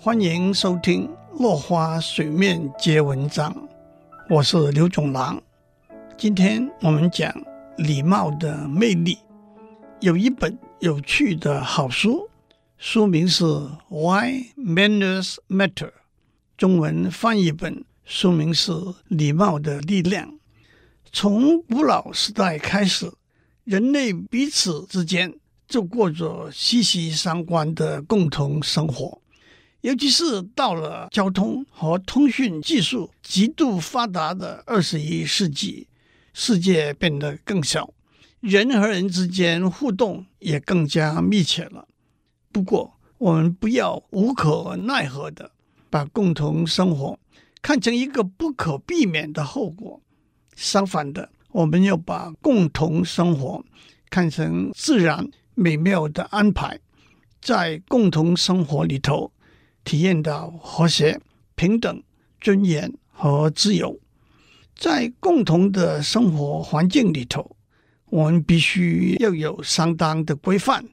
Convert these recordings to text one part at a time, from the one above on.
欢迎收听《落花水面皆文章》，我是刘总郎。今天我们讲礼貌的魅力。有一本有趣的好书，书名是《Why Manners Matter》，中文翻译本书名是《礼貌的力量》。从古老时代开始，人类彼此之间就过着息息相关的共同生活。尤其是到了交通和通讯技术极度发达的二十一世纪，世界变得更小，人和人之间互动也更加密切了。不过，我们不要无可奈何地把共同生活看成一个不可避免的后果。相反的，我们要把共同生活看成自然美妙的安排，在共同生活里头体验到和谐、平等、尊严和自由。在共同的生活环境里头，我们必须要有相当的规范。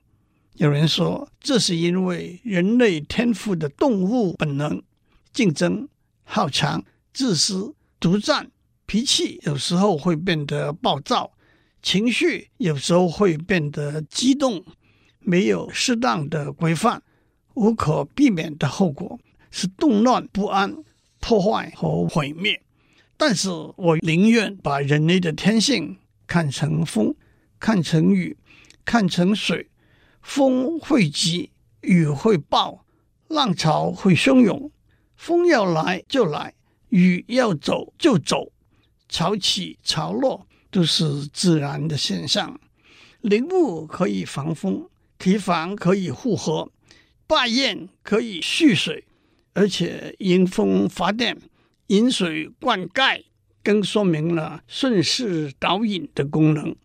有人说，这是因为人类天赋的动物本能：竞争、好强、自私、独占。脾气有时候会变得暴躁，情绪有时候会变得激动。没有适当的规范，无可避免的后果是动乱不安、破坏和毁灭。但是我宁愿把人类的天性看成风，看成雨，看成水。风会急，雨会暴，浪潮会汹涌。风要来就来，雨要走就走。潮起潮落都是自然的现象，林木可以防风，堤防可以护河，坝堰可以蓄水，而且迎风发电、引水灌溉，更说明了顺势导引的功能。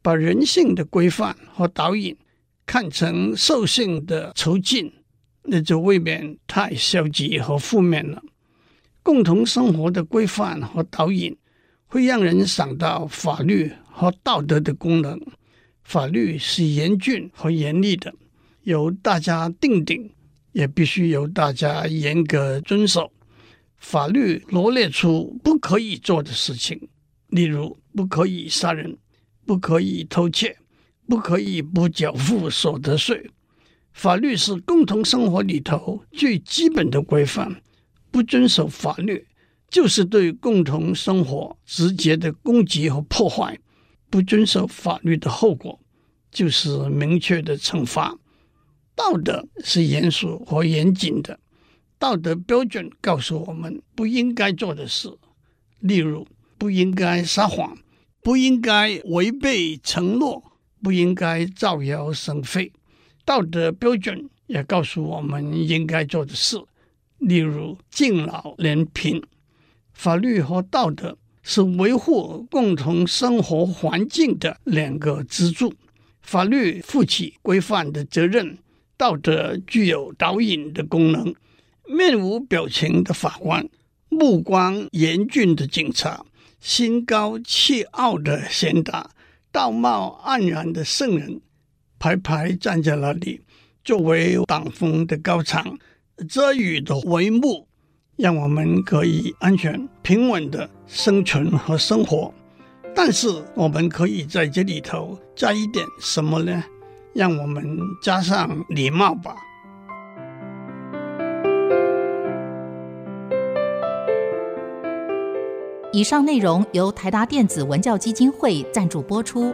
把人性的规范和导引看成兽性的囚禁，那就未免太消极和负面了。共同生活的规范和导引。会让人想到法律和道德的功能。法律是严峻和严厉的，由大家定定，也必须由大家严格遵守。法律罗列出不可以做的事情，例如不可以杀人，不可以偷窃，不可以不缴付所得税。法律是共同生活里头最基本的规范，不遵守法律，就是对共同生活直接的攻击和破坏，不遵守法律的后果就是明确的惩罚。道德是严肃和严谨的，道德标准告诉我们不应该做的事，例如不应该撒谎，不应该违背承诺，不应该造谣生非。道德标准也告诉我们应该做的事，例如敬老怜贫。法律和道德是维护共同生活环境的两个支柱。法律负起规范的责任，道德具有导引的功能。面无表情的法官，目光严峻的警察，心高气傲的贤达，道貌岸然的圣人，排排站在那里，作为挡风的高墙，遮雨的帷幕。让我们可以安全平稳的生存和生活，但是我们可以在这里头加一点什么呢？让我们加上礼貌吧。以上内容由台达电子文教基金会赞助播出。